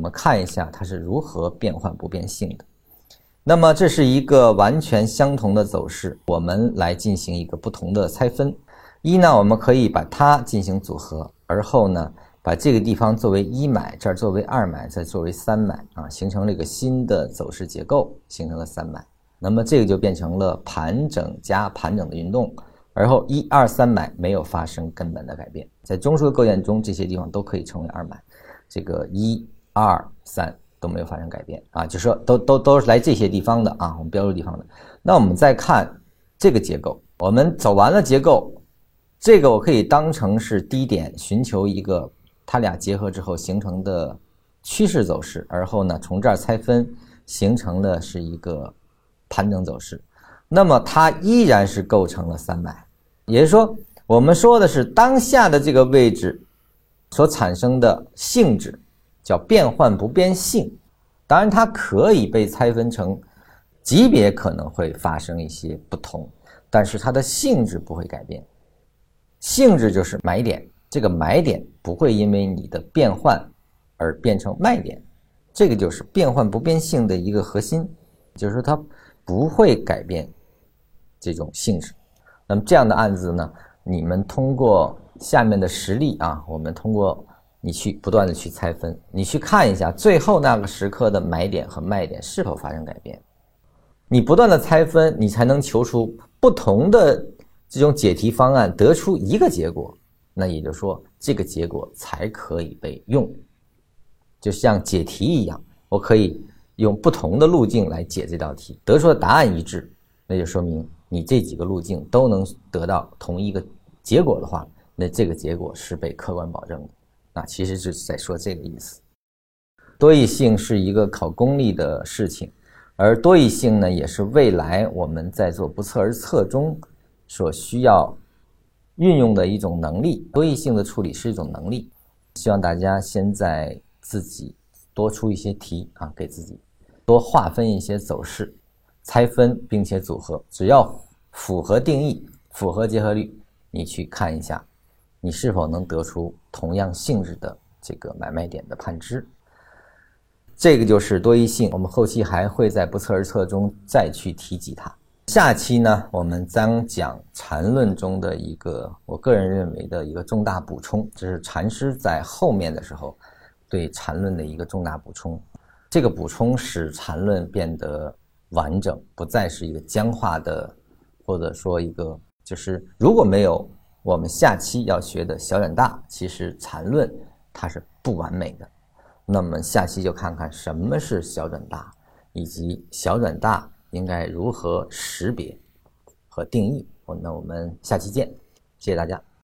我们看一下它是如何变换不变性的。那么这是一个完全相同的走势，我们来进行一个不同的拆分。一呢，我们可以把它进行组合，而后呢，把这个地方作为一买，这儿作为二买，再作为三买啊，形成了一个新的走势结构，形成了三买。那么这个就变成了盘整加盘整的运动，而后一二三买没有发生根本的改变，在中枢的构建中，这些地方都可以称为二买，这个一二三都没有发生改变啊，就说都都都是来这些地方的啊，我们标注地方的。那我们再看这个结构，我们走完了结构，这个我可以当成是低点，寻求一个它俩结合之后形成的趋势走势，而后呢从这儿拆分形成的是一个。盘整走势，那么它依然是构成了三买，也就是说，我们说的是当下的这个位置所产生的性质叫变换不变性。当然，它可以被拆分成级别，可能会发生一些不同，但是它的性质不会改变。性质就是买点，这个买点不会因为你的变换而变成卖点，这个就是变换不变性的一个核心，就是说它。不会改变这种性质。那么这样的案子呢？你们通过下面的实例啊，我们通过你去不断的去拆分，你去看一下最后那个时刻的买点和卖点是否发生改变。你不断的拆分，你才能求出不同的这种解题方案，得出一个结果。那也就是说，这个结果才可以被用，就像解题一样，我可以。用不同的路径来解这道题，得出的答案一致，那就说明你这几个路径都能得到同一个结果的话，那这个结果是被客观保证的。啊，其实就是在说这个意思。多义性是一个考功力的事情，而多义性呢，也是未来我们在做不测而测中所需要运用的一种能力。多义性的处理是一种能力，希望大家现在自己多出一些题啊，给自己。多划分一些走势，拆分并且组合，只要符合定义、符合结合律，你去看一下，你是否能得出同样性质的这个买卖点的判知。这个就是多义性，我们后期还会在不测而测中再去提及它。下期呢，我们将讲禅论中的一个我个人认为的一个重大补充，这是禅师在后面的时候对禅论的一个重大补充。这个补充使禅论变得完整，不再是一个僵化的，或者说一个就是如果没有我们下期要学的小转大，其实缠论它是不完美的。那么下期就看看什么是小转大，以及小转大应该如何识别和定义。那我们下期见，谢谢大家。